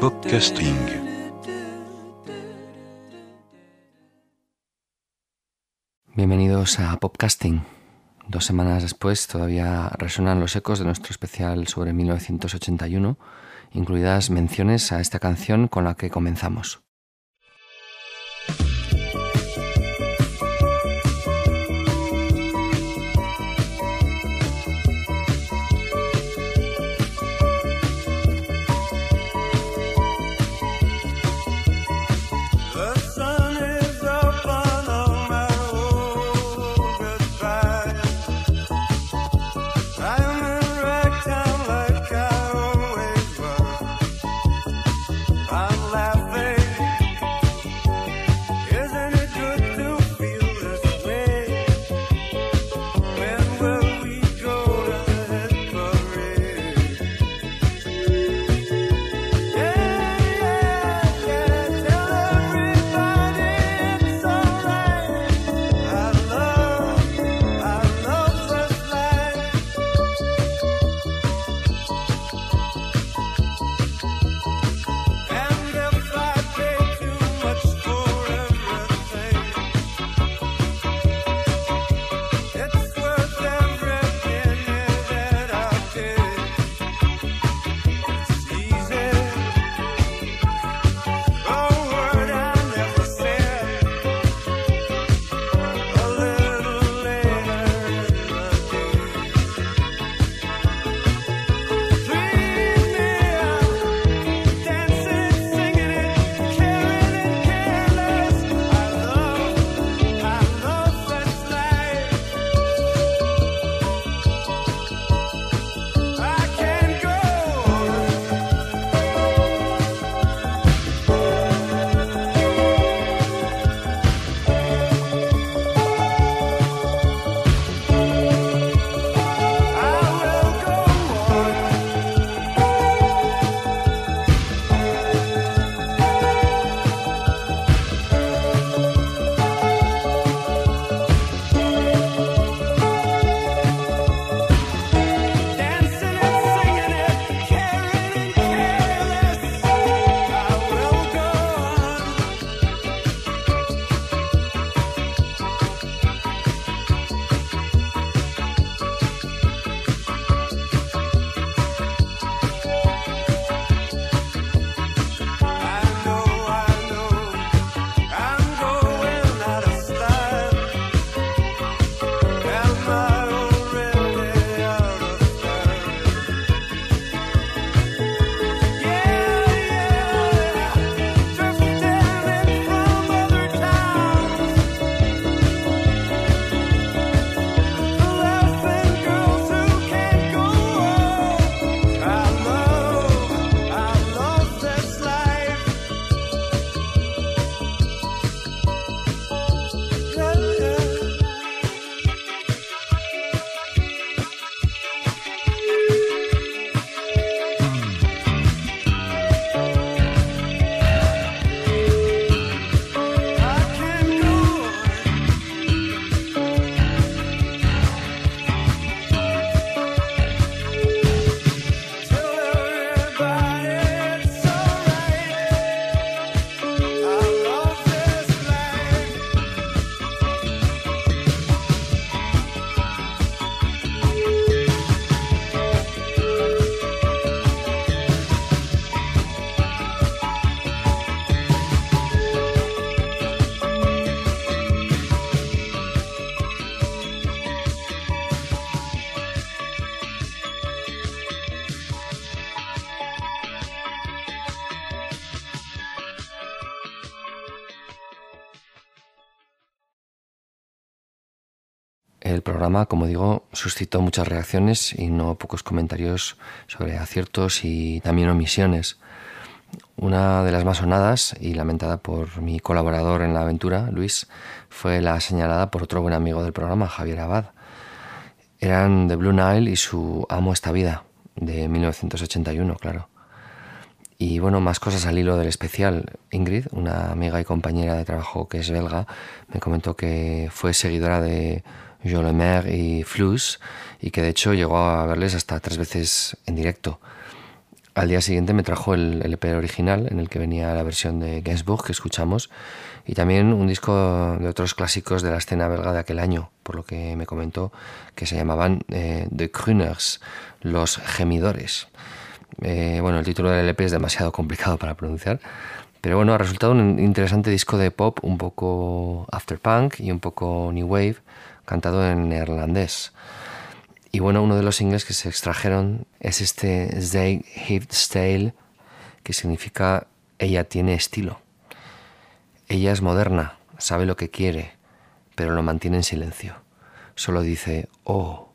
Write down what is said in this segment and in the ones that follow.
Podcasting. Bienvenidos a Popcasting. Dos semanas después todavía resonan los ecos de nuestro especial sobre 1981, incluidas menciones a esta canción con la que comenzamos. programa, como digo, suscitó muchas reacciones y no pocos comentarios sobre aciertos y también omisiones. Una de las más sonadas y lamentada por mi colaborador en la aventura, Luis, fue la señalada por otro buen amigo del programa, Javier Abad. Eran The Blue Nile y su Amo esta vida, de 1981, claro. Y bueno, más cosas al hilo del especial. Ingrid, una amiga y compañera de trabajo que es belga, me comentó que fue seguidora de Jo Lemaire y Flus y que de hecho llegó a verles hasta tres veces en directo. Al día siguiente me trajo el LP original en el que venía la versión de Gainsbourg que escuchamos y también un disco de otros clásicos de la escena belga de aquel año, por lo que me comentó que se llamaban eh, The Crooners, los gemidores. Eh, bueno, el título del LP es demasiado complicado para pronunciar, pero bueno, ha resultado un interesante disco de pop un poco afterpunk y un poco new wave, cantado en neerlandés. Y bueno, uno de los singles que se extrajeron es este Zij heeft style, que significa ella tiene estilo. Ella es moderna, sabe lo que quiere, pero lo mantiene en silencio. Solo dice, oh.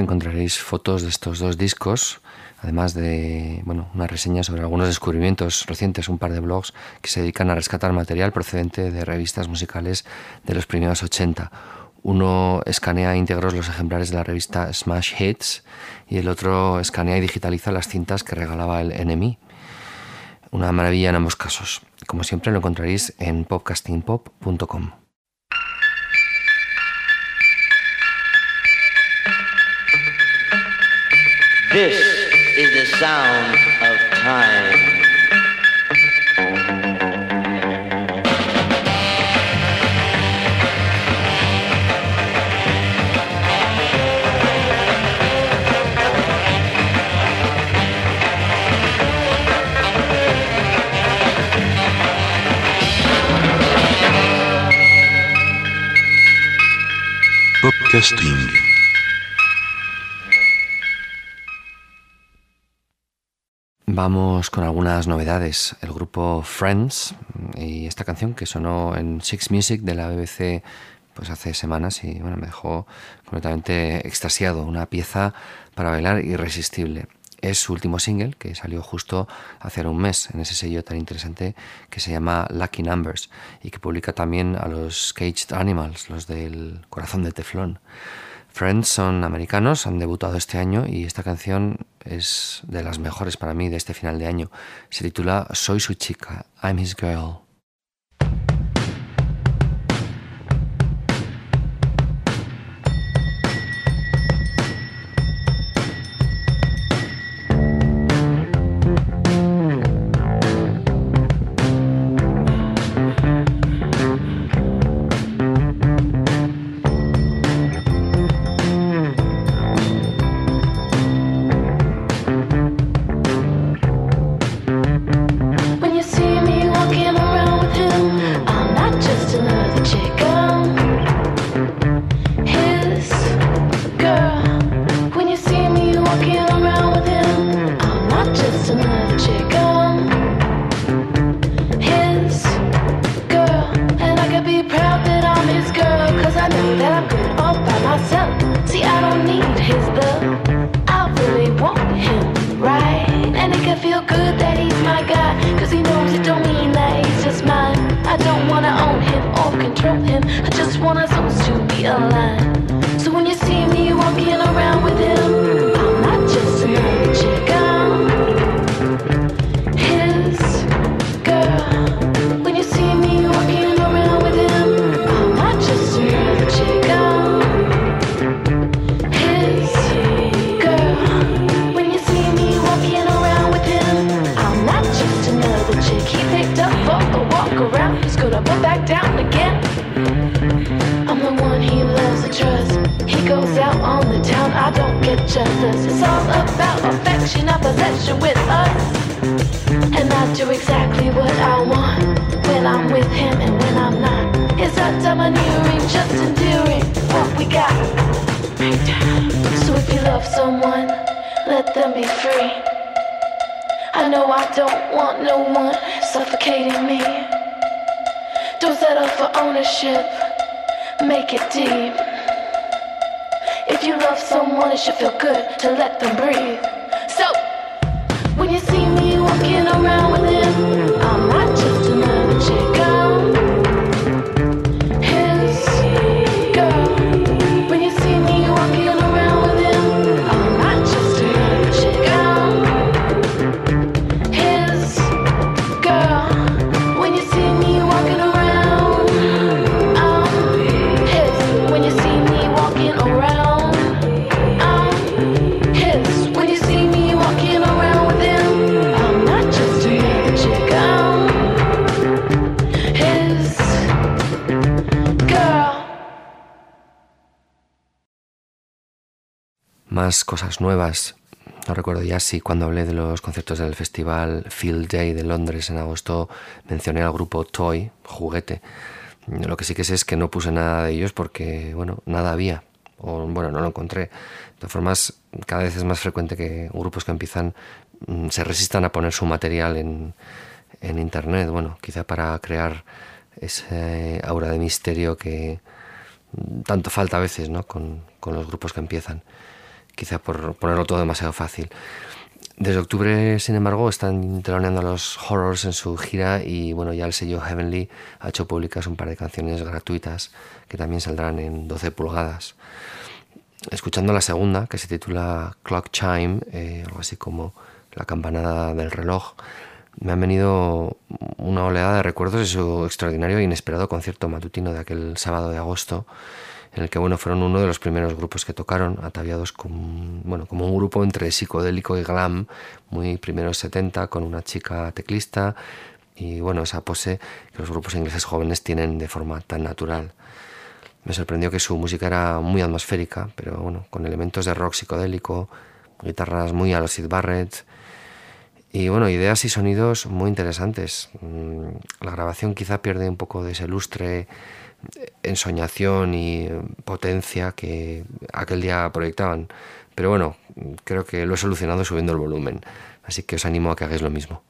Encontraréis fotos de estos dos discos, además de bueno, una reseña sobre algunos descubrimientos recientes, un par de blogs que se dedican a rescatar material procedente de revistas musicales de los primeros 80. Uno escanea íntegros los ejemplares de la revista Smash Hits y el otro escanea y digitaliza las cintas que regalaba el NME. Una maravilla en ambos casos. Como siempre lo encontraréis en popcastingpop.com. This is the sound of time. Podcasting. Con algunas novedades. El grupo Friends y esta canción que sonó en Six Music de la BBC pues hace semanas y bueno, me dejó completamente extasiado. Una pieza para bailar irresistible. Es su último single que salió justo hace un mes en ese sello tan interesante que se llama Lucky Numbers y que publica también a los Caged Animals, los del corazón de teflón. Friends son americanos, han debutado este año y esta canción es de las mejores para mí de este final de año. Se titula Soy su chica, I'm his girl. Love someone, let them be free. I know I don't want no one suffocating me. Don't settle for ownership, make it deep. If you love someone, it should feel good to let them breathe. Cosas nuevas. No recuerdo ya si cuando hablé de los conciertos del festival Field Day de Londres en agosto mencioné al grupo Toy, juguete. Lo que sí que sé es que no puse nada de ellos porque, bueno, nada había. O, bueno, no lo encontré. De todas formas, cada vez es más frecuente que grupos que empiezan mm, se resistan a poner su material en, en internet. Bueno, quizá para crear ese aura de misterio que mm, tanto falta a veces, ¿no? Con, con los grupos que empiezan. Quizá por ponerlo todo demasiado fácil. Desde octubre, sin embargo, están teloneando a los Horrors en su gira y bueno, ya el sello Heavenly ha hecho públicas un par de canciones gratuitas que también saldrán en 12 pulgadas. Escuchando la segunda, que se titula Clock Chime, eh, algo así como la campanada del reloj, me han venido una oleada de recuerdos de su extraordinario e inesperado concierto matutino de aquel sábado de agosto en el que bueno, fueron uno de los primeros grupos que tocaron, ataviados con, bueno, como un grupo entre psicodélico y glam, muy primeros 70, con una chica teclista y bueno, esa pose que los grupos ingleses jóvenes tienen de forma tan natural. Me sorprendió que su música era muy atmosférica, pero bueno, con elementos de rock psicodélico, guitarras muy a los Sid Barrett y bueno, ideas y sonidos muy interesantes. Mm, La grabación quizá pierde un poco de ese lustre ensoñación y potencia que aquel día proyectaban. Pero bueno, creo que lo he solucionado subiendo el volumen. Así que os animo a que hagáis lo mismo.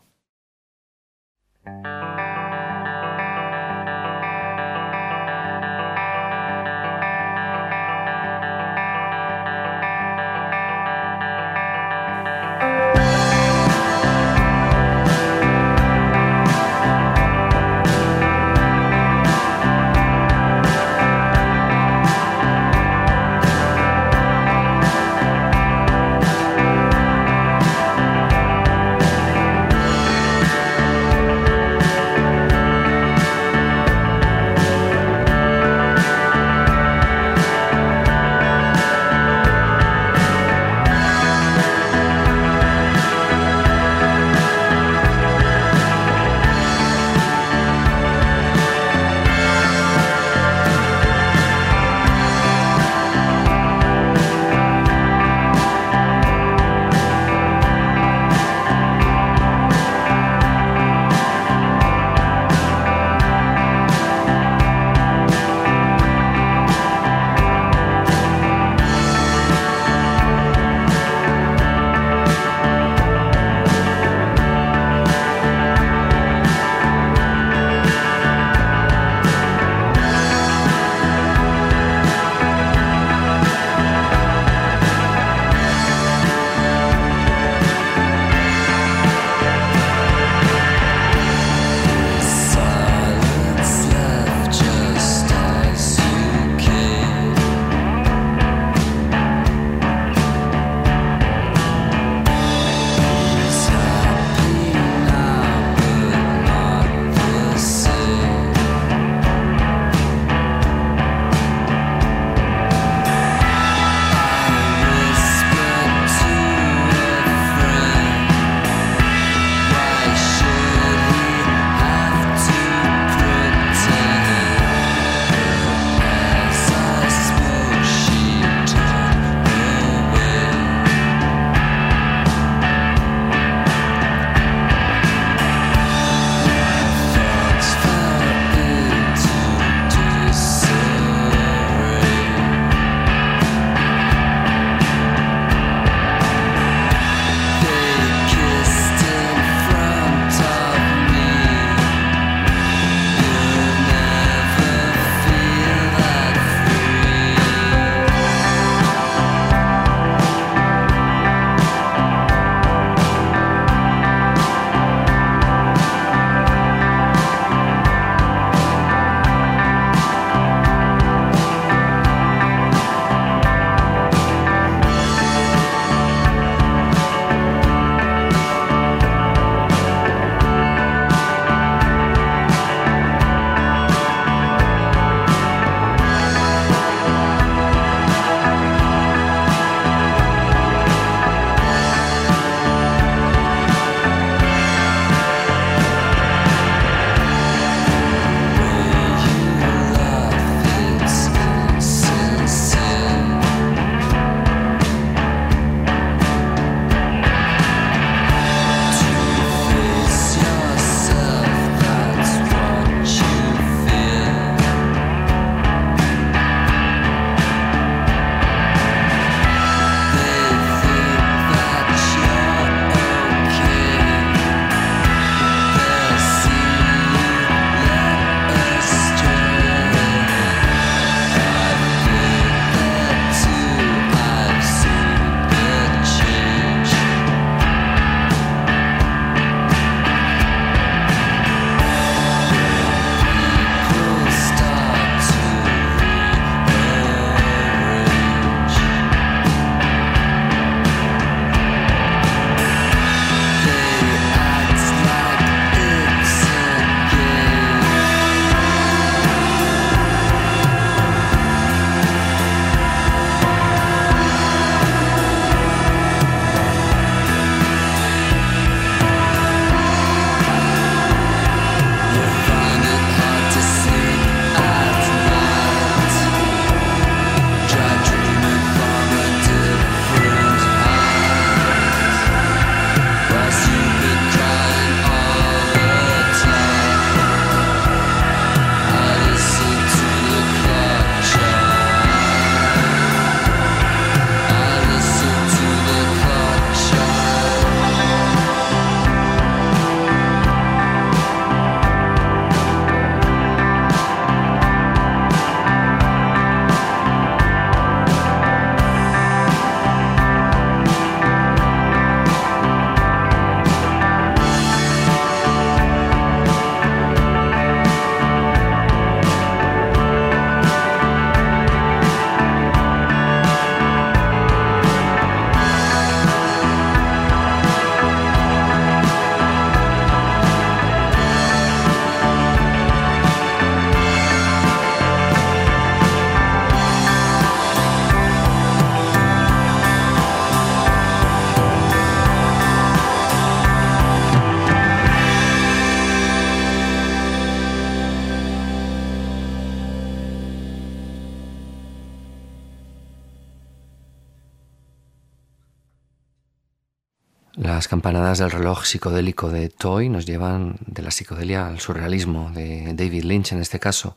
Las campanadas del reloj psicodélico de Toy nos llevan de la psicodelia al surrealismo, de David Lynch en este caso.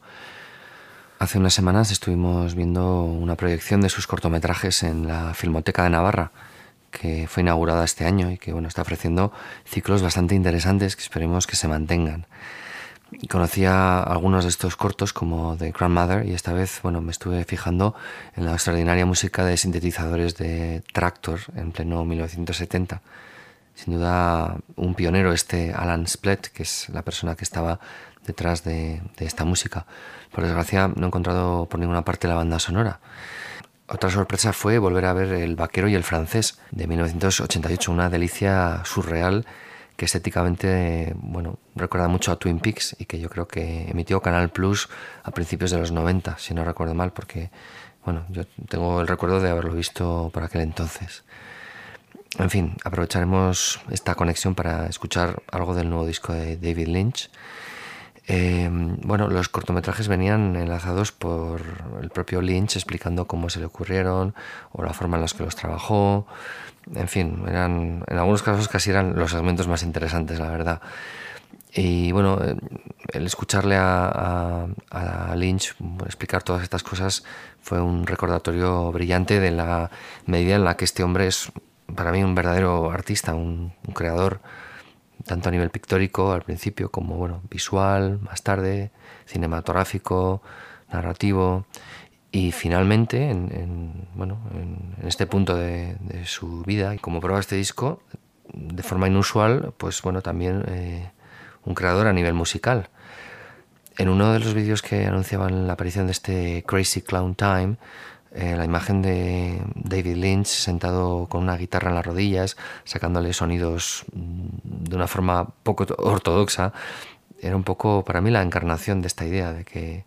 Hace unas semanas estuvimos viendo una proyección de sus cortometrajes en la Filmoteca de Navarra, que fue inaugurada este año y que bueno, está ofreciendo ciclos bastante interesantes que esperemos que se mantengan. Conocía algunos de estos cortos como The Grandmother y esta vez bueno, me estuve fijando en la extraordinaria música de sintetizadores de Tractor en pleno 1970. Sin duda un pionero este Alan Splett, que es la persona que estaba detrás de, esta música. Por desgracia no he encontrado por ninguna parte la banda sonora. Otra sorpresa fue volver a ver El vaquero y el francés de 1988, una delicia surreal que estéticamente, bueno, recuerda mucho a Twin Peaks y que yo creo que emitió Canal Plus a principios de los 90, si no recuerdo mal, porque, bueno, yo tengo el recuerdo de haberlo visto por aquel entonces. En fin, aprovecharemos esta conexión para escuchar algo del nuevo disco de David Lynch. Eh, bueno, los cortometrajes venían enlazados por el propio Lynch explicando cómo se le ocurrieron o la forma en la que los trabajó. En fin, eran en algunos casos casi eran los segmentos más interesantes, la verdad. Y bueno, el escucharle a, a Lynch explicar todas estas cosas fue un recordatorio brillante de la medida en la que este hombre es para mí un verdadero artista, un, creador tanto a nivel pictórico al principio como bueno, visual, más tarde, cinematográfico, narrativo y finalmente en, en bueno, en, en, este punto de, de, su vida y como prueba este disco, de forma inusual, pues bueno, también eh, un creador a nivel musical. En uno de los vídeos que anunciaban la aparición de este Crazy Clown Time, eh, la imagen de David Lynch sentado con una guitarra en las rodillas, sacándole sonidos de una forma poco ortodoxa, era un poco para mí la encarnación de esta idea de que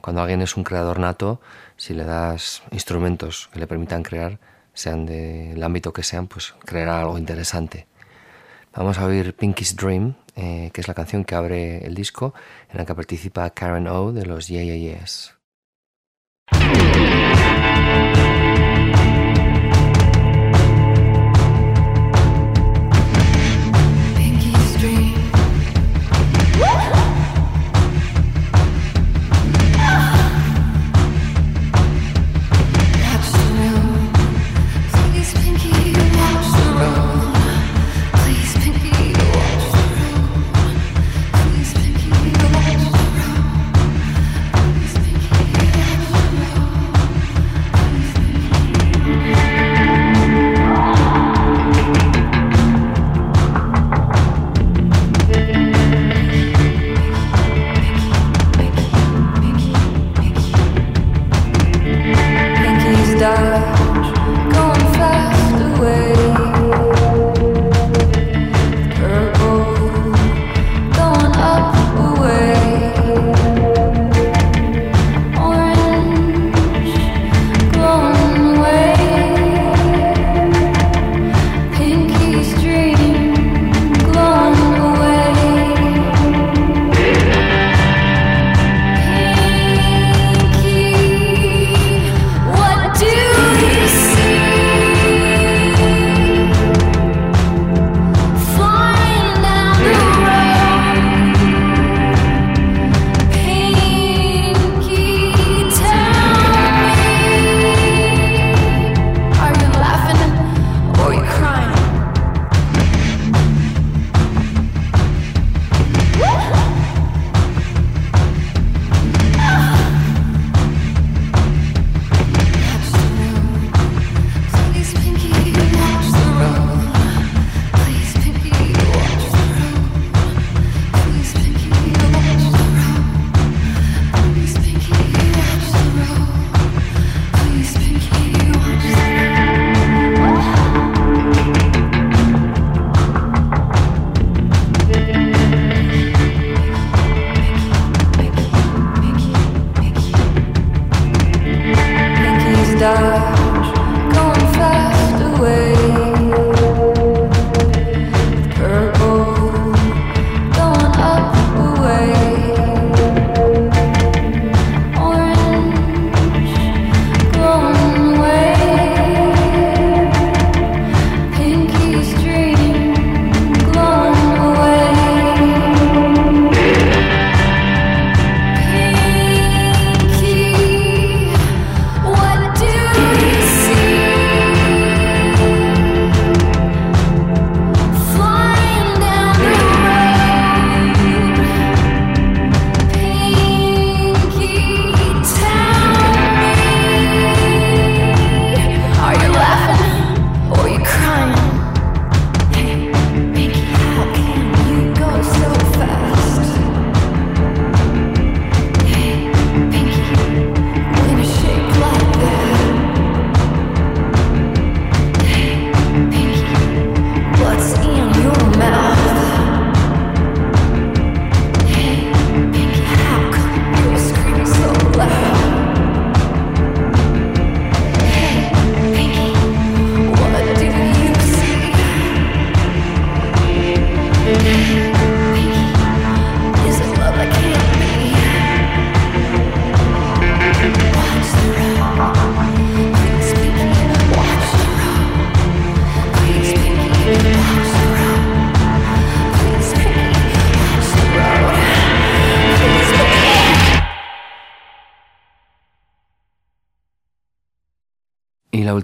cuando alguien es un creador nato, si le das instrumentos que le permitan crear, sean del ámbito que sean, pues creará algo interesante. Vamos a oír Pinky's Dream, eh, que es la canción que abre el disco, en la que participa Karen O de los Yeah Yeah.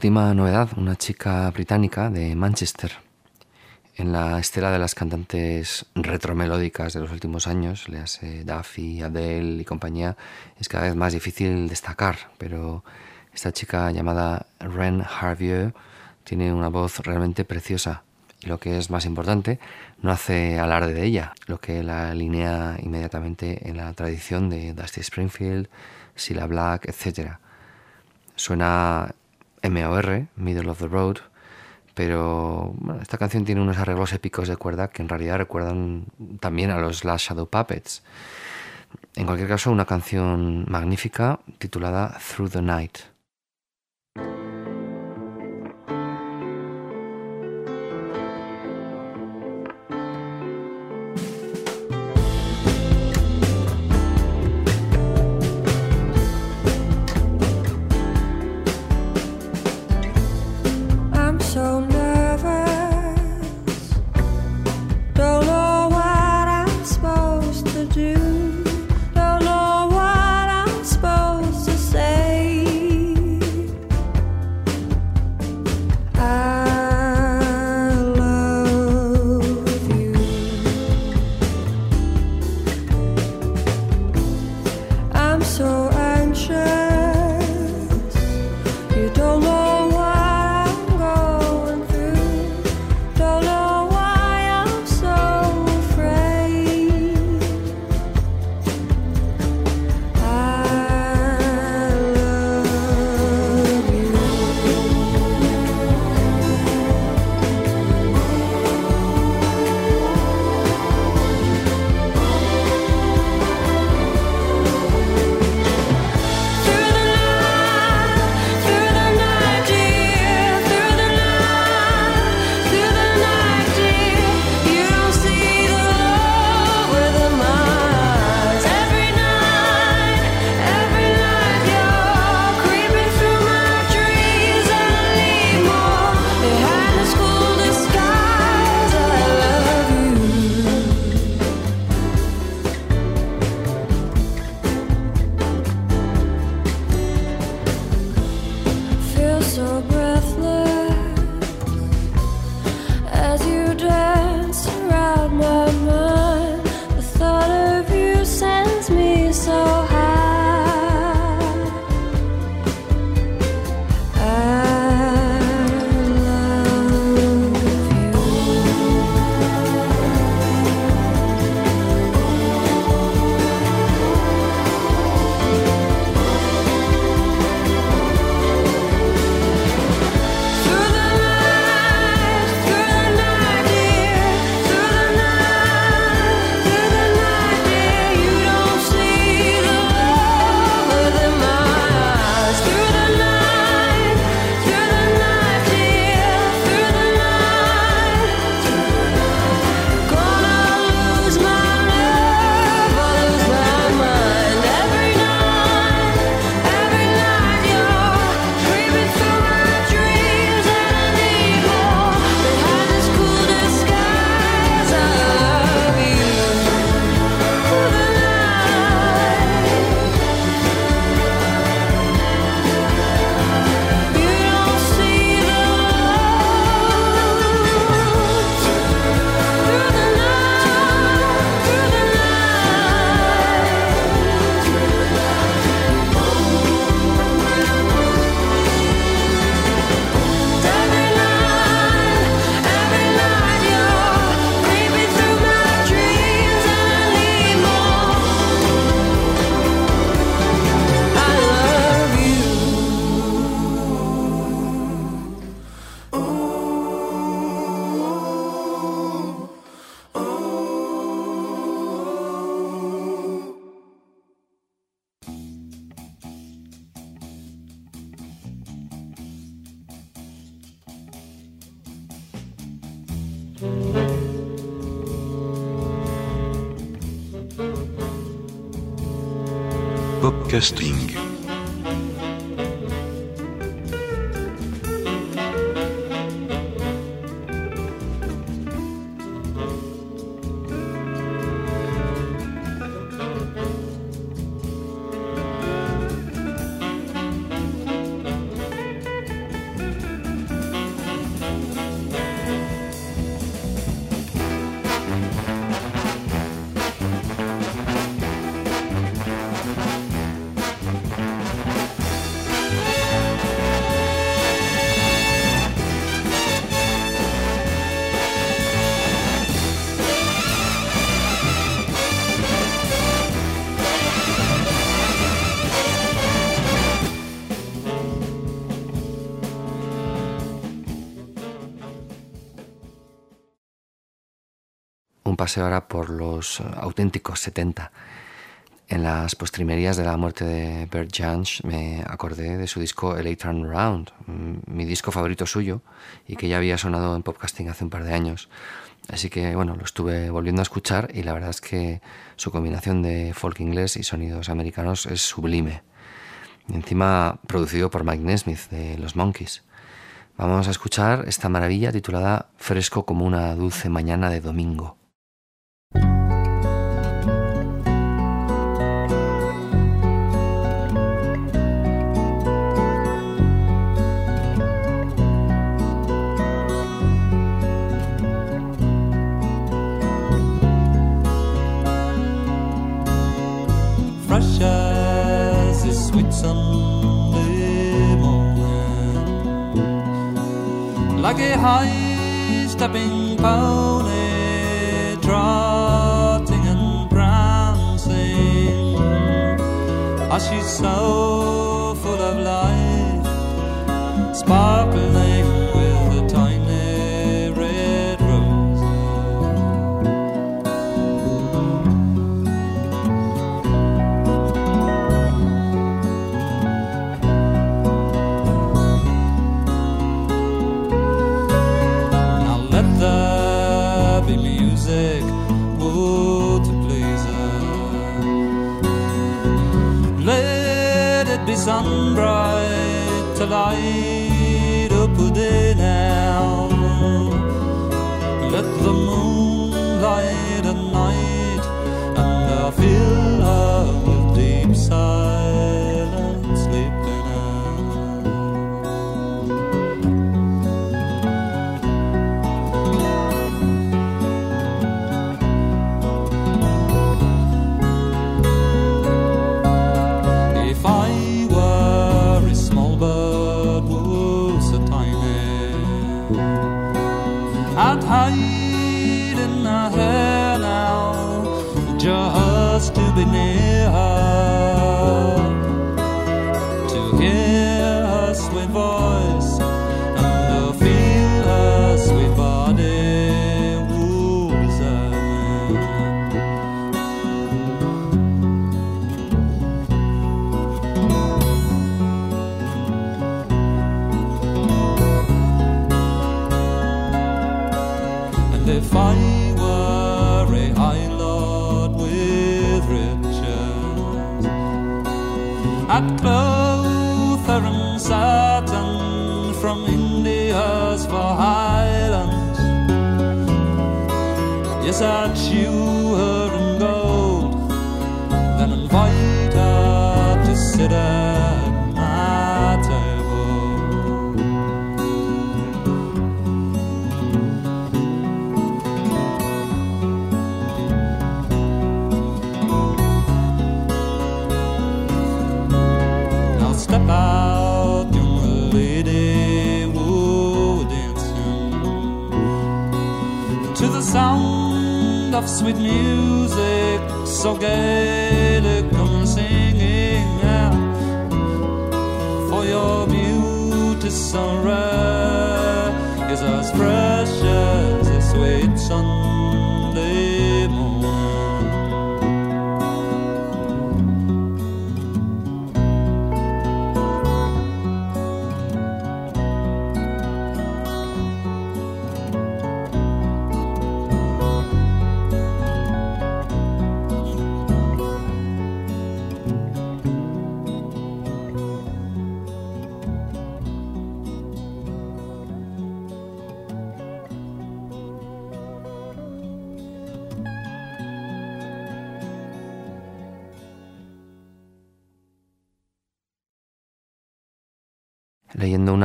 Última novedad, una chica británica de Manchester. En la estela de las cantantes retromelódicas de los últimos años, le hace Duffy, Adele y compañía, es cada vez más difícil destacar, pero esta chica llamada Ren Harvieux tiene una voz realmente preciosa y lo que es más importante, no hace alarde de ella, lo que la alinea inmediatamente en la tradición de Dusty Springfield, Cilla Black, etc. Suena MOR, Middle of the Road, pero esta canción tiene unos arreglos épicos de cuerda que en realidad recuerdan también a los Last Shadow Puppets. En cualquier caso, una canción magnífica titulada Through the Night. So Podcasting. Un paseo ahora por los auténticos 70. En las postrimerías de la muerte de Bert Jansch me acordé de su disco LA Turnaround, mm, mi disco favorito suyo y que ya había sonado en podcasting hace un par de años. Así que bueno, lo estuve volviendo a escuchar y la verdad es que su combinación de folk inglés y sonidos americanos es sublime. Y encima producido por Mike Nesmith de Los Monkeys. Vamos a escuchar esta maravilla titulada Fresco como una dulce mañana de domingo. Fresh as a sweet Sunday morning, like a high-stepping pony trotting and prancing. Ah, she's so full of life, sparkling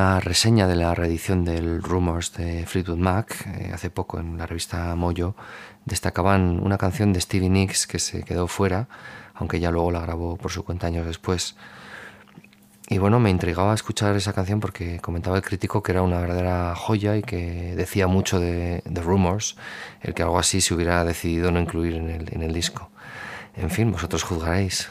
una reseña de la reedición del Rumors de Fleetwood Mac eh, hace poco en la revista Mojo, destacaban una canción de Stevie Nicks que se quedó fuera, aunque ya luego la grabó por su cuenta años después. Y bueno, me intrigaba escuchar esa canción porque comentaba el crítico que era una verdadera joya y que decía mucho de, de Rumors, el que algo así se hubiera decidido no incluir en el, en el disco. En fin, vosotros juzgaréis.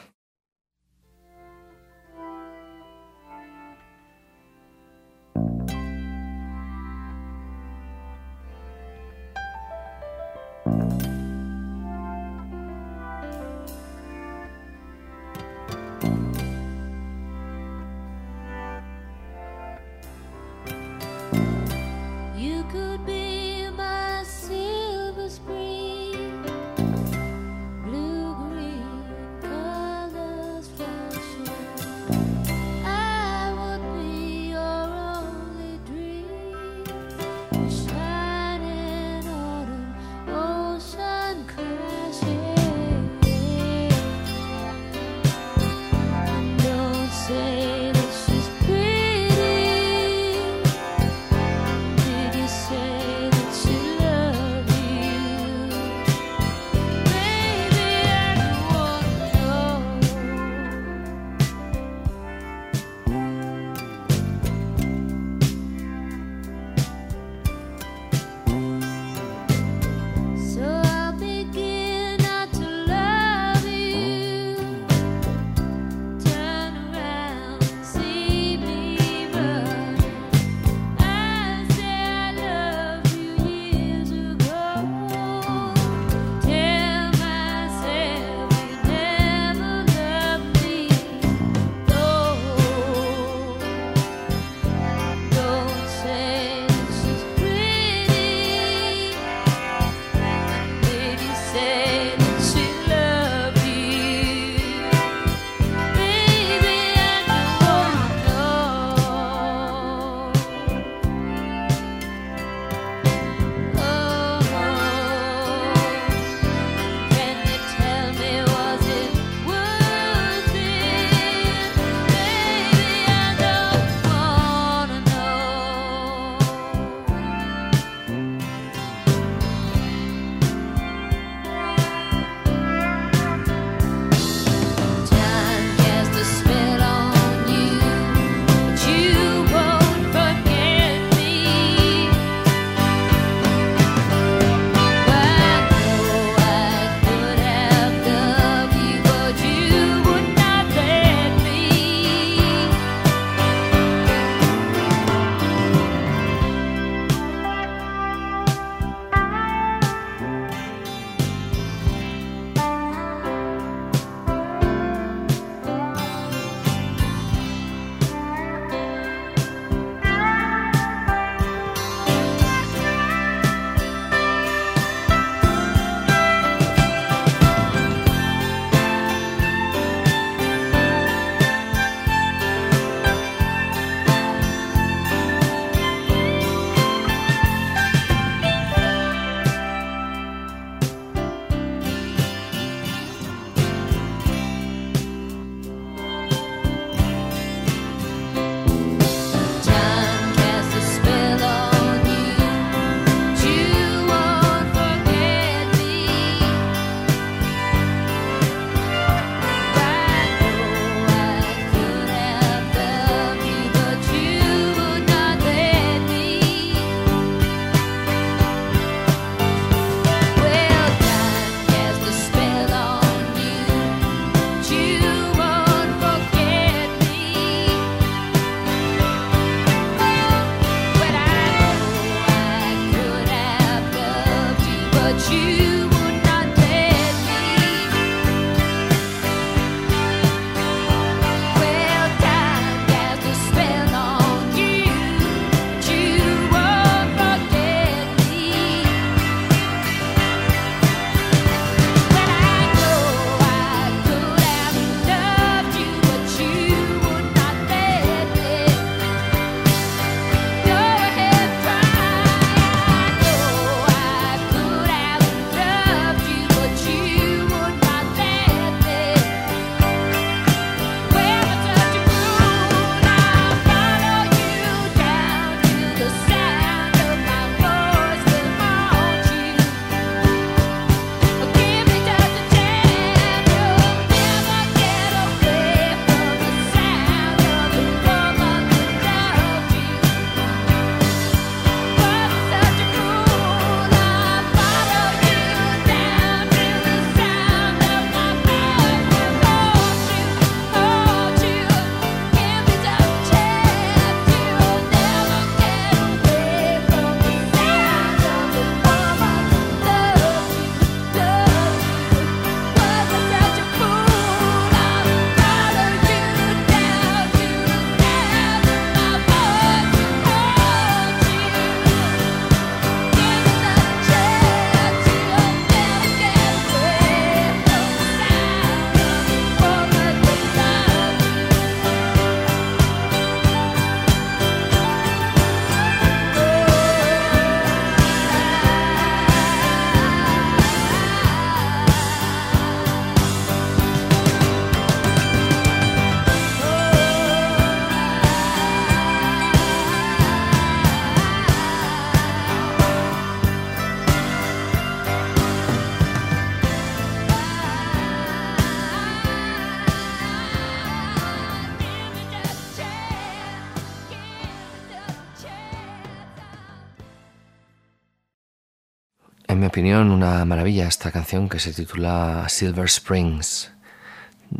Una maravilla esta canción que se titula Silver Springs.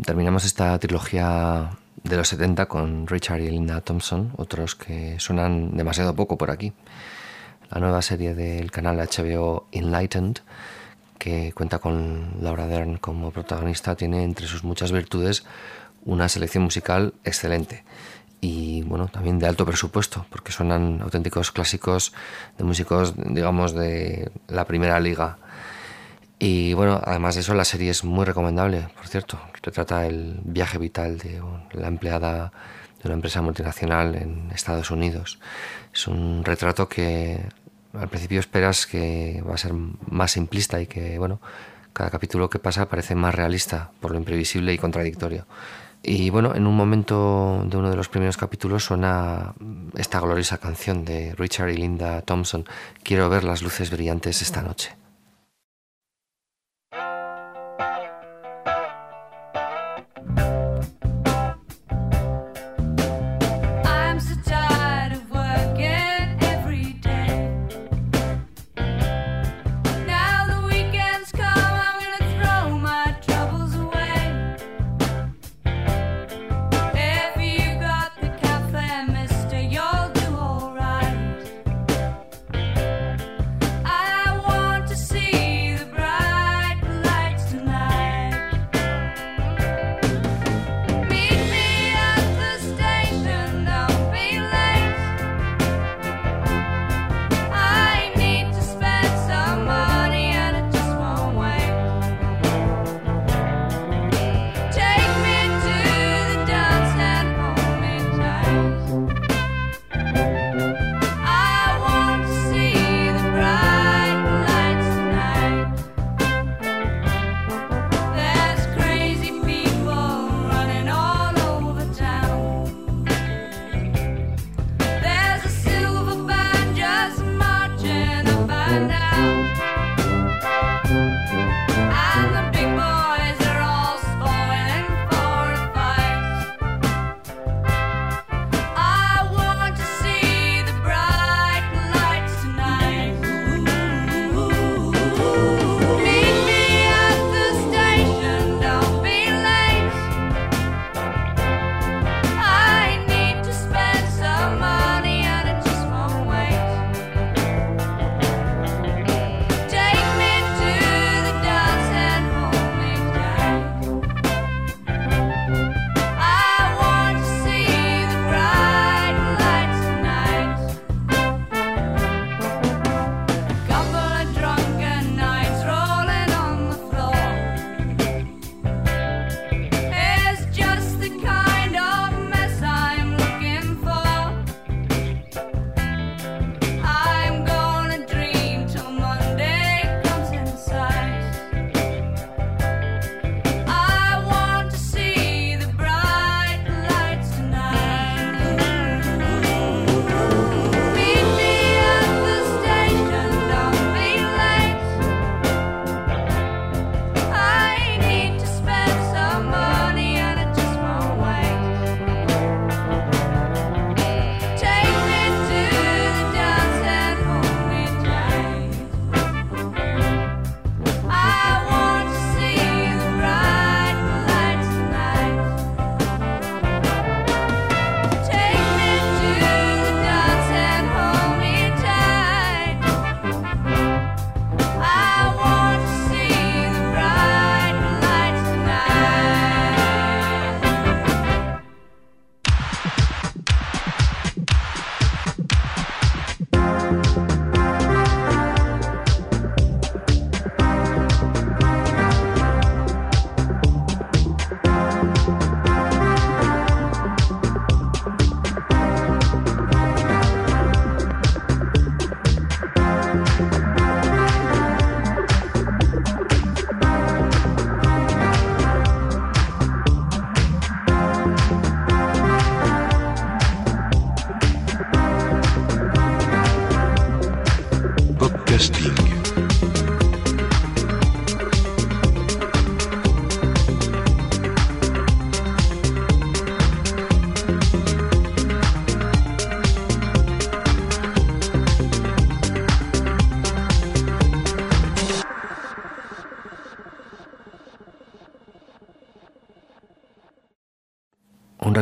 Terminamos esta trilogía de los 70 con Richard y Linda Thompson, otros que suenan demasiado poco por aquí. La nueva serie del canal HBO Enlightened, que cuenta con Laura Dern como protagonista, tiene entre sus muchas virtudes una selección musical excelente y bueno, también de alto presupuesto, porque suenan auténticos clásicos de músicos, digamos, de la primera liga. Y bueno, además de eso, la serie es muy recomendable, por cierto. Retrata el viaje vital de la empleada de una empresa multinacional en Estados Unidos. Es un retrato que al principio esperas que va a ser más simplista y que, bueno, cada capítulo que pasa parece más realista por lo imprevisible y contradictorio. Y bueno, en un momento de uno de los primeros capítulos suena esta gloriosa canción de Richard y Linda Thompson, Quiero ver las luces brillantes esta noche.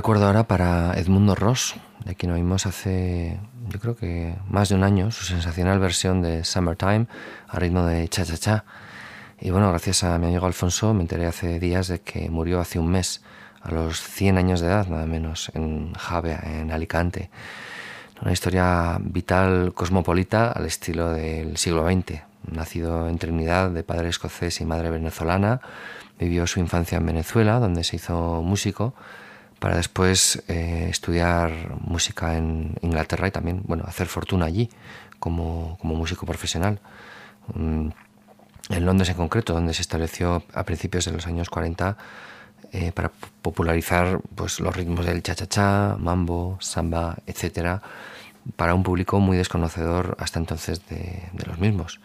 Recuerdo ahora para Edmundo Ross, de quien oímos hace, yo creo que más de un año, su sensacional versión de Summertime a ritmo de cha cha cha. Y bueno, gracias a mi amigo Alfonso me enteré hace días de que murió hace un mes, a los 100 años de edad, nada menos, en Javea, en Alicante. Una historia vital cosmopolita al estilo del siglo XX. Nacido en Trinidad de padre escocés y madre venezolana, vivió su infancia en Venezuela, donde se hizo músico, para después eh, estudiar música en Inglaterra y también, bueno, hacer fortuna allí como, como músico profesional. Mm, en Londres en concreto, donde se estableció a principios de los años 40 eh, para popularizar pues, los ritmos del cha-cha-cha, mambo, samba, etcétera, para un público muy desconocedor hasta entonces de, de los mismos.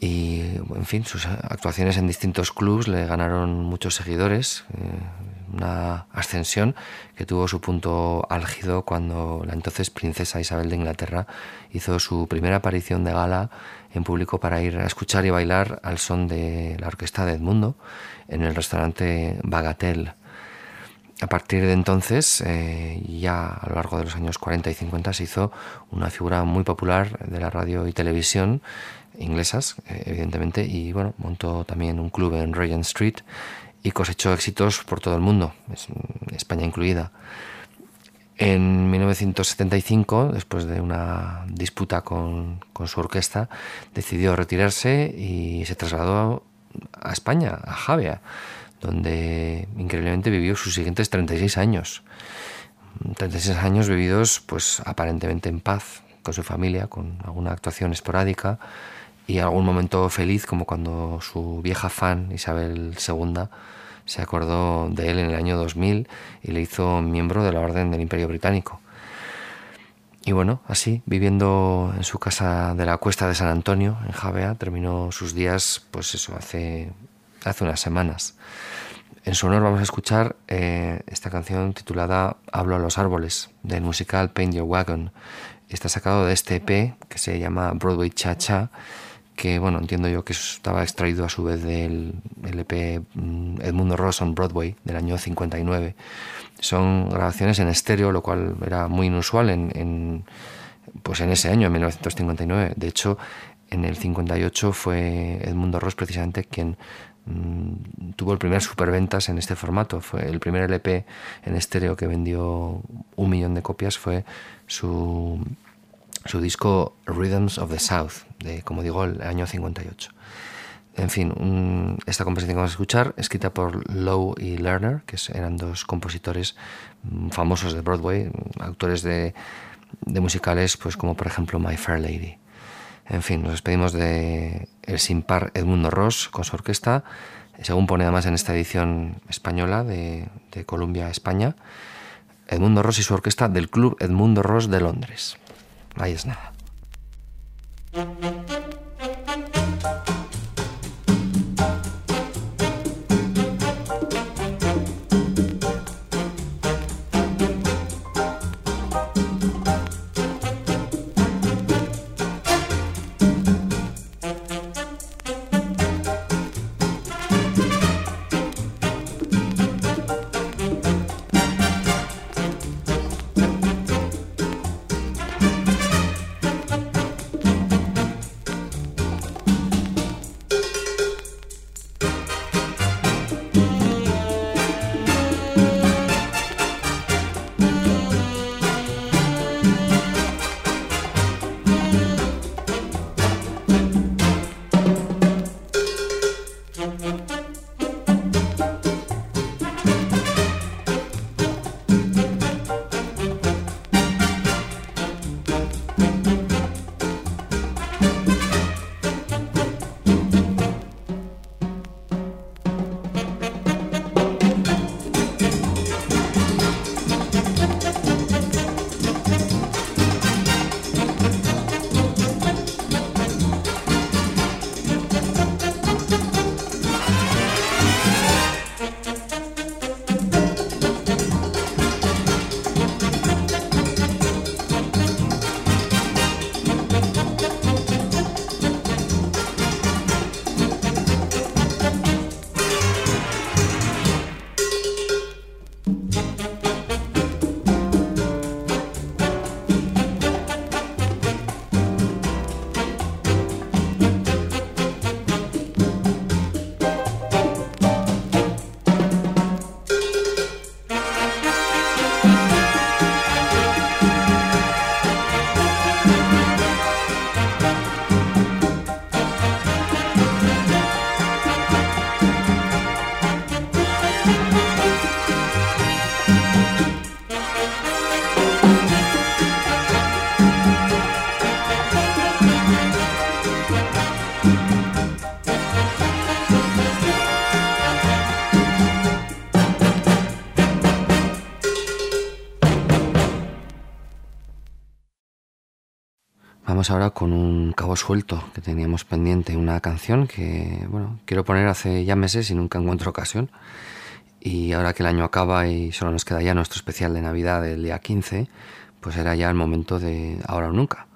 Y, en fin, sus actuaciones en distintos clubs le ganaron muchos seguidores, eh, una ascensión que tuvo su punto álgido cuando la entonces princesa Isabel de Inglaterra hizo su primera aparición de gala en público para ir a escuchar y bailar al son de la orquesta de Edmundo en el restaurante Bagatelle. A partir de entonces, eh, ya a lo largo de los años 40 y 50, se hizo una figura muy popular de la radio y televisión inglesas, eh, evidentemente, y bueno, montó también un club en Regent Street y cosechó éxitos por todo el mundo, España incluida. En 1975, después de una disputa con, con, su orquesta, decidió retirarse y se trasladó a España, a Javea, donde increíblemente vivió sus siguientes 36 años. 36 años vividos pues aparentemente en paz con su familia, con alguna actuación esporádica y algún momento feliz como cuando su vieja fan Isabel II se acordó de él en el año 2000 y le hizo miembro de la Orden del Imperio Británico. Y bueno, así, viviendo en su casa de la Cuesta de San Antonio, en Javea, terminó sus días, pues eso, hace, hace unas semanas. En su honor vamos a escuchar eh, esta canción titulada Hablo a los árboles, del musical Paint Your Wagon. Está sacado de este EP que se llama Broadway Cha Cha, que bueno, entiendo yo que estaba extraído a su vez del LP Edmundo Ross on Broadway del año 59. Son grabaciones en estéreo, lo cual era muy inusual en, pues en ese año, en 1959. De hecho, en el 58 fue Edmundo Ross precisamente quien mmm, tuvo el primer superventas en este formato. Fue el primer LP en estéreo que vendió un millón de copias fue su su disco Rhythms of the South, de, como digo, el año 58. En fin, esta composición que vamos a escuchar, escrita por Lowe y Lerner, que eran dos compositores famosos de Broadway, autores de, musicales, pues como por ejemplo My Fair Lady. En fin, nos despedimos de el sin par Edmundo Ross con su orquesta, según pone además en esta edición española de, de Columbia, España, Edmundo Ross y su orquesta del Club Edmundo Ross de Londres. Ahí es nada. Thank you. Vamos ahora con un cabo suelto que teníamos pendiente, una canción que, bueno, quiero poner hace ya meses y nunca encuentro ocasión. Y ahora que el año acaba y solo nos queda ya nuestro especial de Navidad del día 15, pues era ya el momento de ahora o nunca.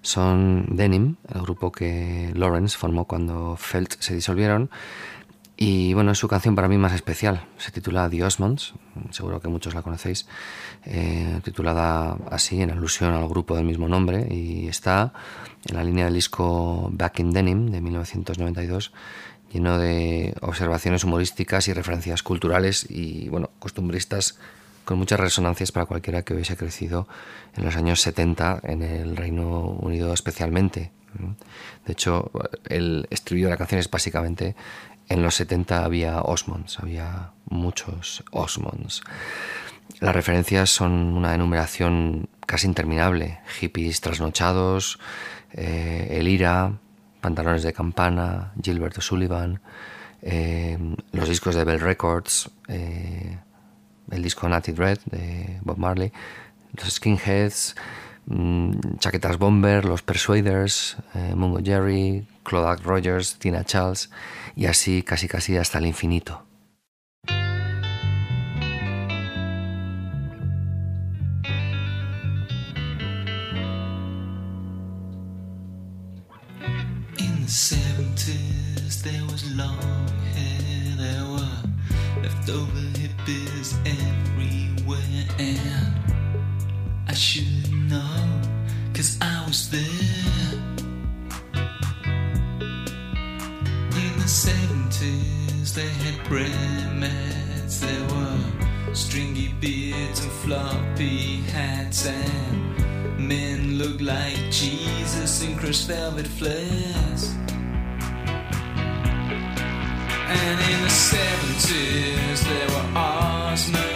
Son Denim, el grupo que Lawrence formó cuando Felt se disolvieron. Y bueno, es su canción para mí más especial. Se titula The Osmonds, seguro que muchos la conocéis, eh, titulada así en alusión al grupo del mismo nombre. Y está en la línea del disco Back in Denim de 1992 lleno de observaciones humorísticas y referencias culturales y bueno, costumbristas con muchas resonancias para cualquiera que hubiese crecido en los años 70 en el Reino Unido especialmente. De hecho, el estribillo de la canción es básicamente en los 70 había Osmonds, había muchos Osmonds. Las referencias son una enumeración casi interminable, hippies trasnochados, eh, el IRA, Pantalones de Campana, Gilbert O'Sullivan, eh, los discos de Bell Records, eh, el disco Natty Dread de Bob Marley, los Skinheads, mmm, Chaquetas Bomber, los Persuaders, eh, Mungo Jerry, Claude Rogers, Tina Charles y así casi casi hasta el infinito. There was long. There were hippies was there. In the seventies, they had bread mats. There were stringy beards and floppy hats, and men looked like Jesus in crushed velvet flares. And in the seventies, there were Osmonds.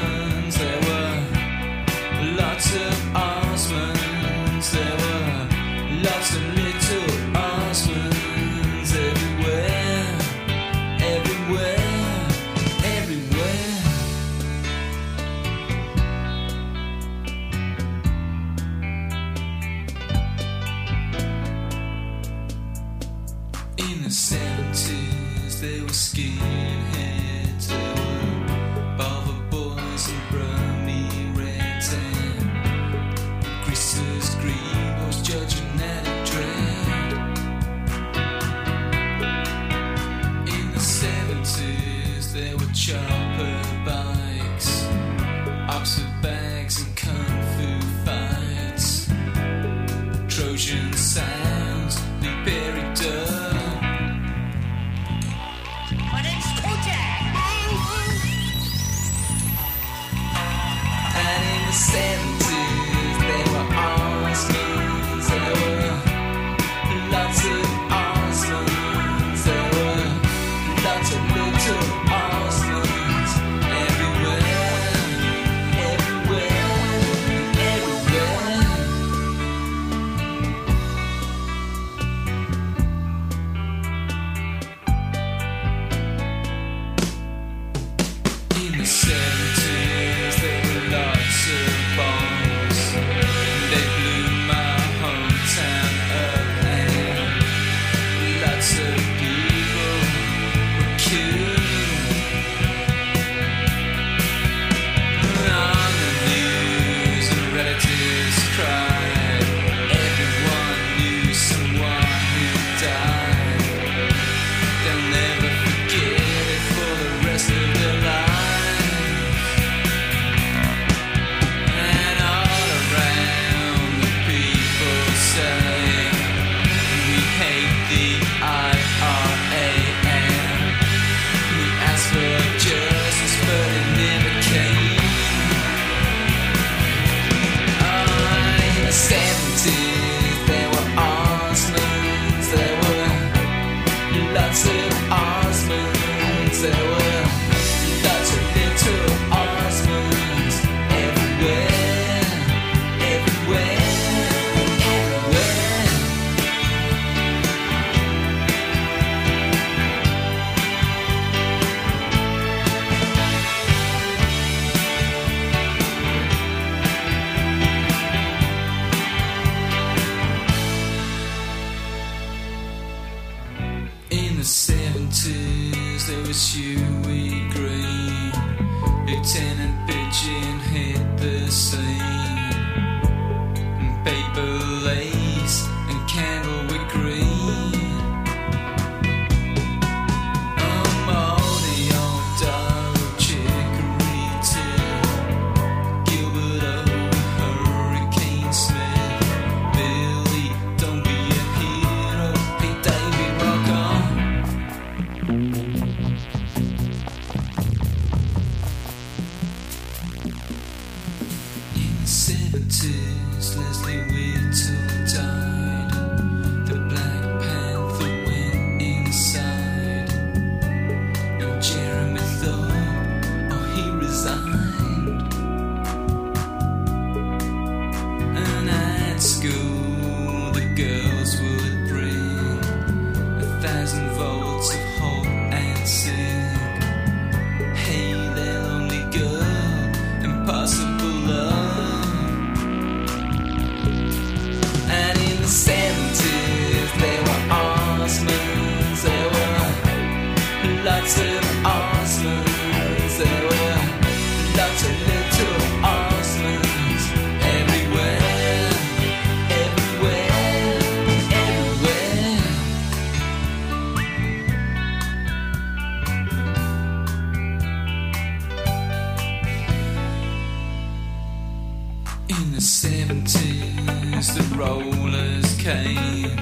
seventies, the rollers came.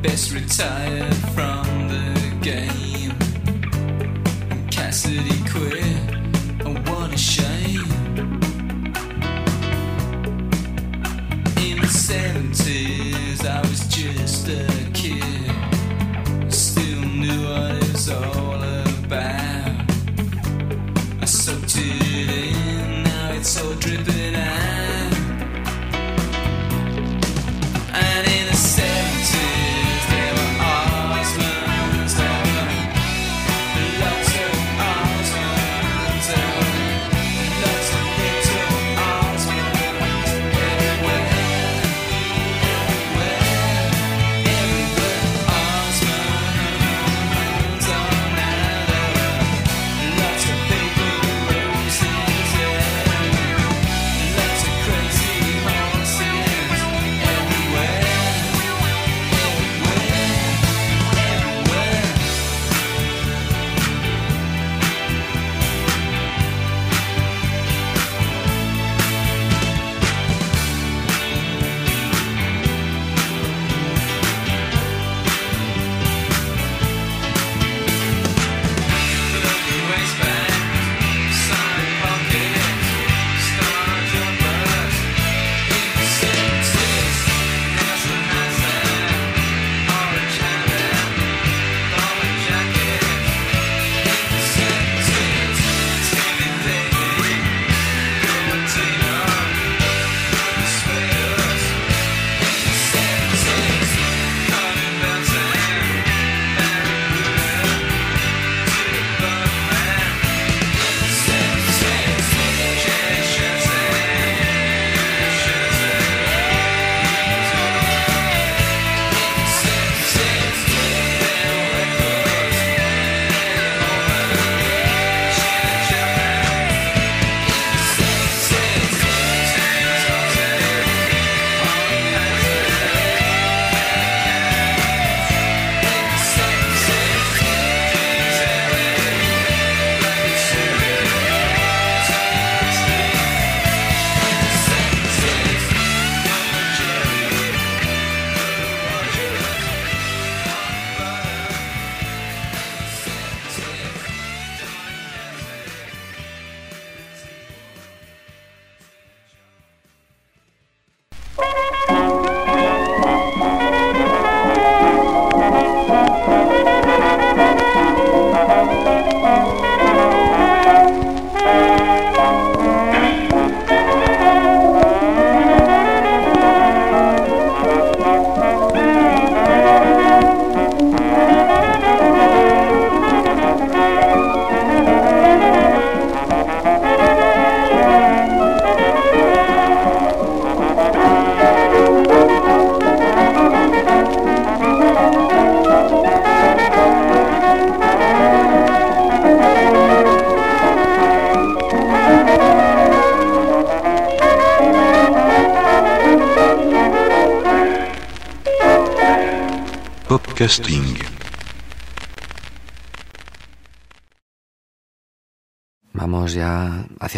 Best retired from the game. Cassidy quit. I wanna show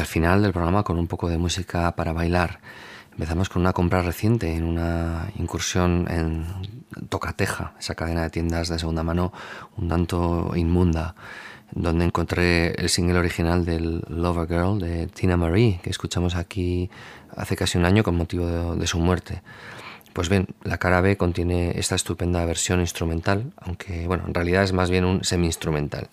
hacia final del programa con un poco de música para bailar. Empezamos con una compra reciente en una incursión en Tocateja, esa cadena de tiendas de segunda mano un tanto inmunda, donde encontré el single original del Lover Girl de Tina Marie, que escuchamos aquí hace casi un año con motivo de, de su muerte. Pues bien, la cara B contiene esta estupenda versión instrumental, aunque bueno, en realidad es más bien un semi-instrumental.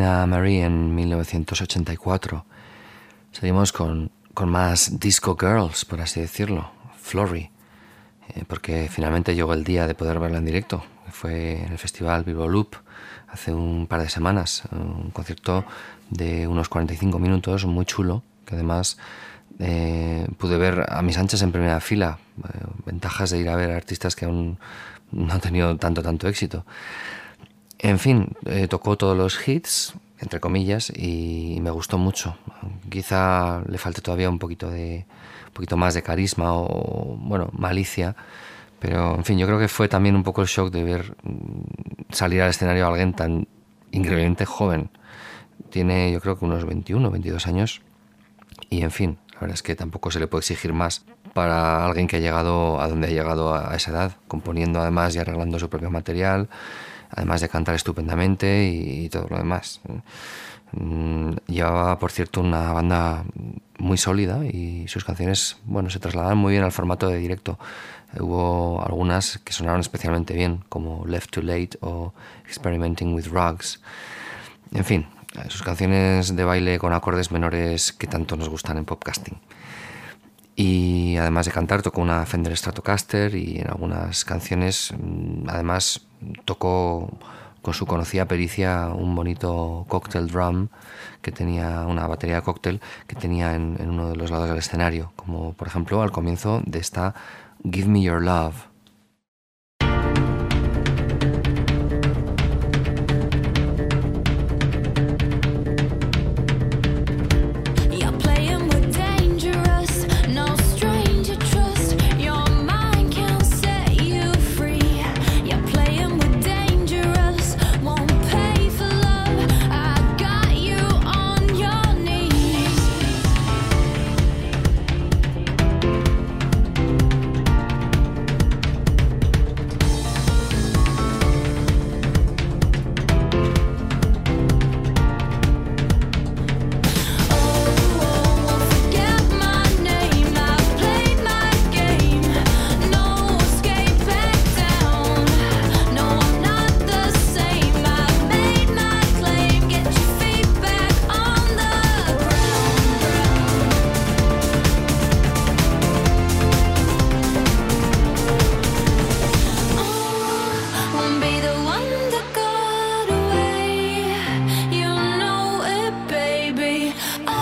Tina Marie en 1984. Seguimos con, con más disco girls, por así decirlo, Flory, eh, porque finalmente llegó el día de poder verla en directo. Fue en el festival Vivo Loop hace un par de semanas, un concierto de unos 45 minutos, muy chulo, que además eh, pude ver a mis anchas en primera fila. Eh, ventajas de ir a ver artistas que aún no ha tenido tanto, tanto éxito. En fin, eh, tocó todos los hits, entre comillas, y me gustó mucho. Quizá le falte todavía un poquito de un poquito más de carisma o bueno, malicia, pero en fin, yo creo que fue también un poco el shock de ver mm, salir al escenario a alguien tan increíblemente joven. Tiene yo creo que unos 21, 22 años y en fin, la verdad es que tampoco se le puede exigir más para alguien que ha llegado a donde ha llegado a esa edad, componiendo además y arreglando su propio material, además de cantar estupendamente y, todo lo demás. Mm, Llevaba, por cierto, una banda muy sólida y sus canciones, bueno, se trasladaban muy bien al formato de directo. Hubo algunas que sonaron especialmente bien, como Left Too Late o Experimenting with Rugs. En fin, sus canciones de baile con acordes menores que tanto nos gustan en popcasting. Y además de cantar, tocó una Fender Stratocaster y en algunas canciones, mm, además, tocó con su conocida pericia un bonito cocktail drum que tenía una batería de cóctel que tenía en, en uno de los lados del escenario, como por ejemplo al comienzo de esta Give Me Your Love. baby. I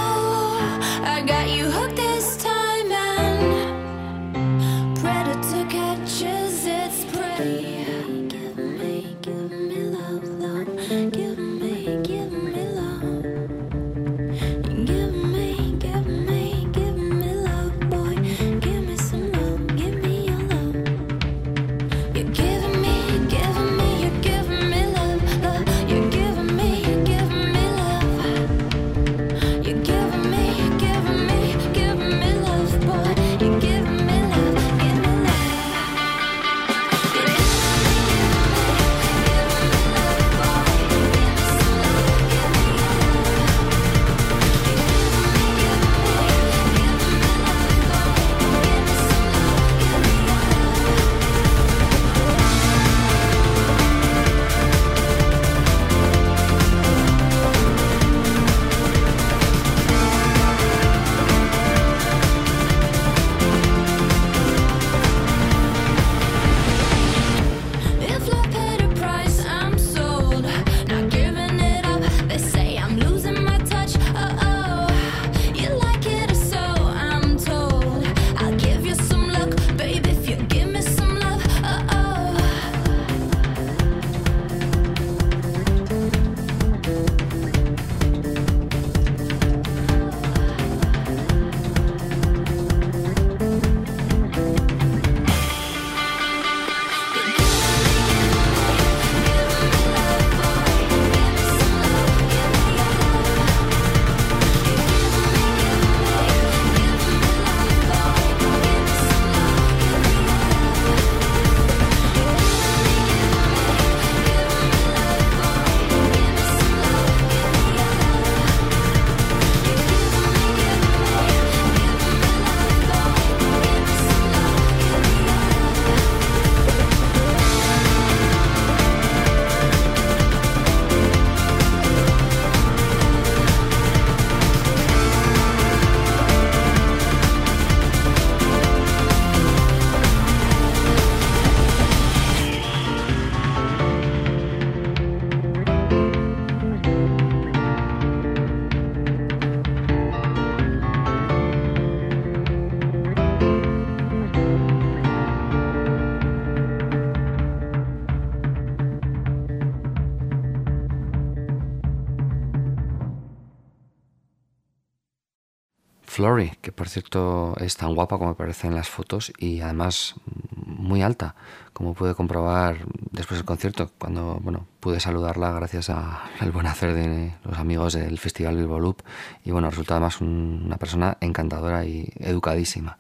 Flory, que por cierto es tan guapa como me parece en las fotos y además muy alta, como pude comprobar después del concierto, cuando bueno, pude saludarla gracias al buen hacer de los amigos del Festival Bilbo Loop y bueno, resulta además un- una persona encantadora y educadísima.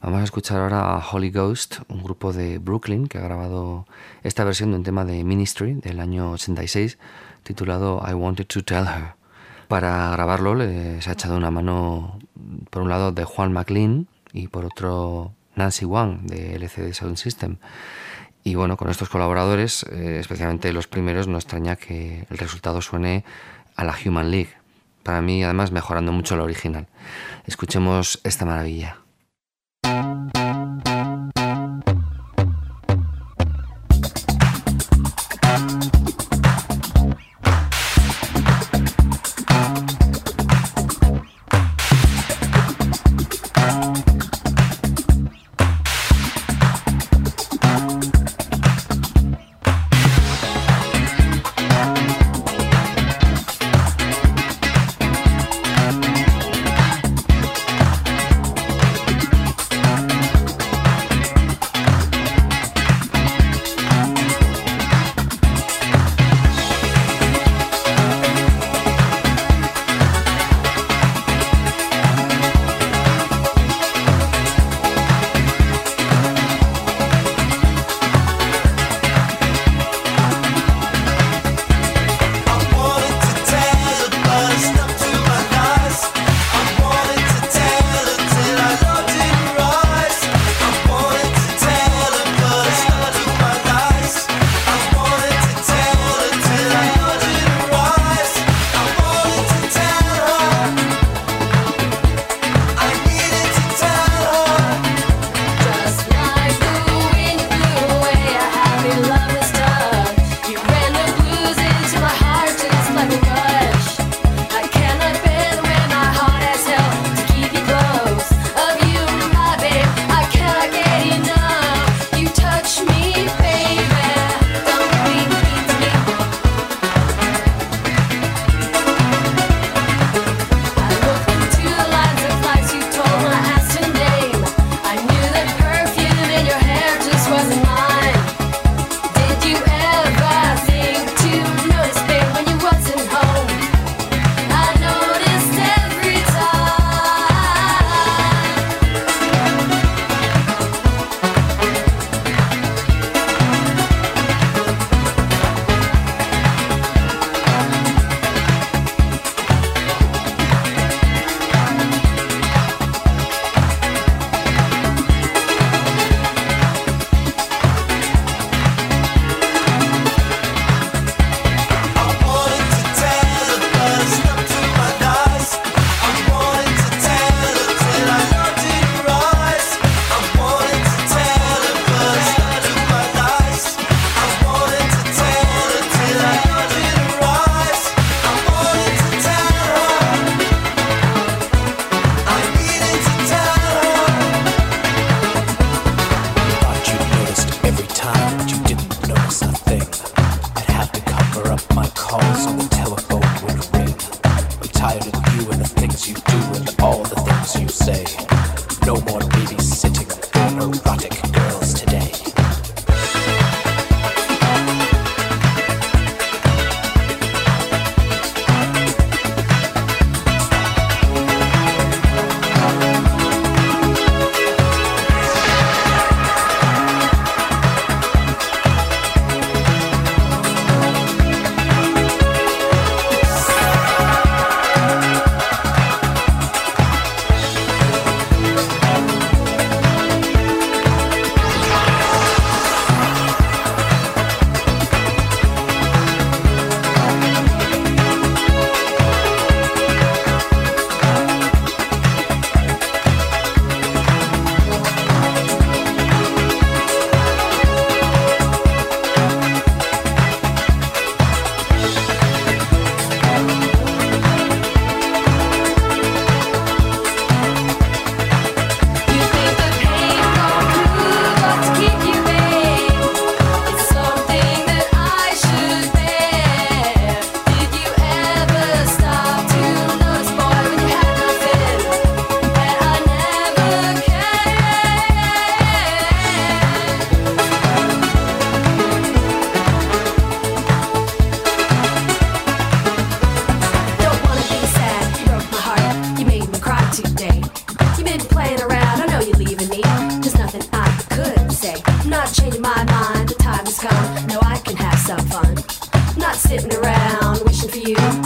Vamos a escuchar ahora a Holy Ghost, un grupo de Brooklyn que ha grabado esta versión de un tema de Ministry del año 86 titulado I Wanted to Tell Her. Para grabarlo le- se ha echado una mano por un lado de Juan McLean y por otro Nancy Wang de LCD Sound System. Y bueno, con estos colaboradores, eh, especialmente los primeros, no extraña que el resultado suene a la Human League. Para mí, además, mejorando mucho lo original. Escuchemos esta maravilla. you.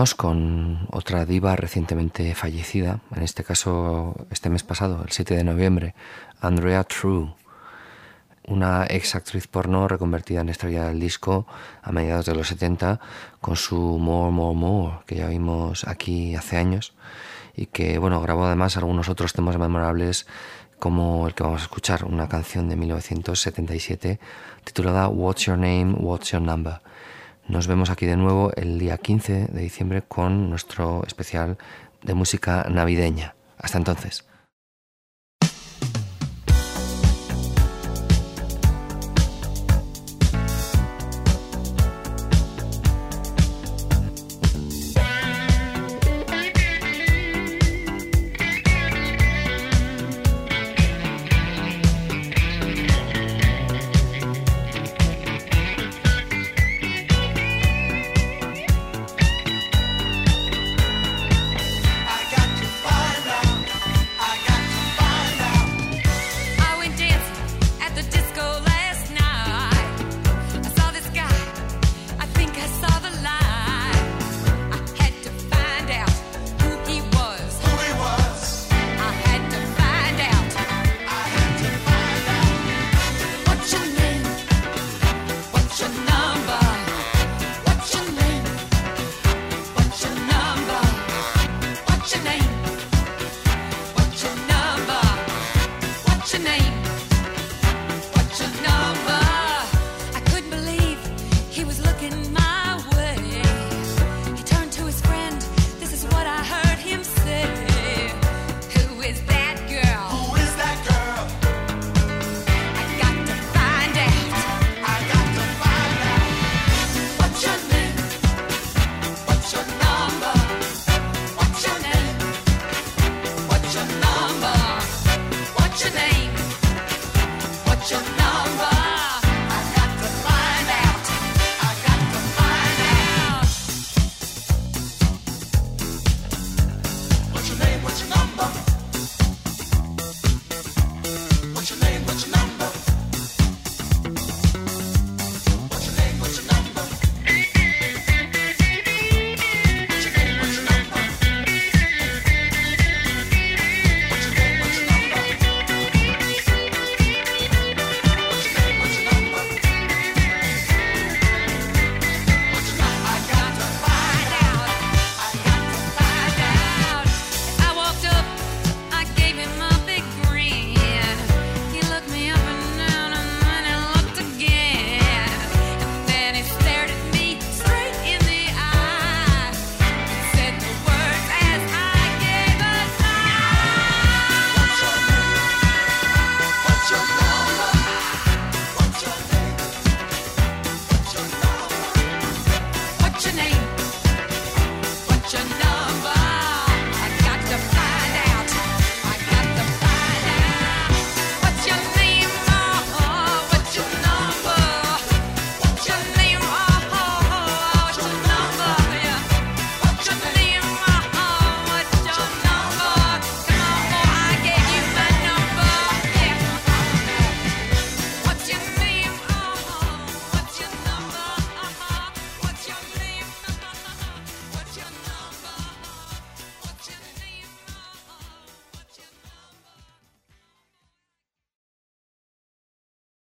Con otra diva recientemente fallecida, en este caso este mes pasado, el 7 de noviembre, Andrea True, una ex actriz porno reconvertida en estrella del disco a mediados de los 70 con su More More More, que ya vimos aquí hace años y que bueno, grabó además algunos otros temas memorables como el que vamos a escuchar, una canción de 1977 titulada What's Your Name, What's Your Number. Nos vemos aquí de nuevo el día 15 de diciembre con nuestro especial de música navideña. Hasta entonces.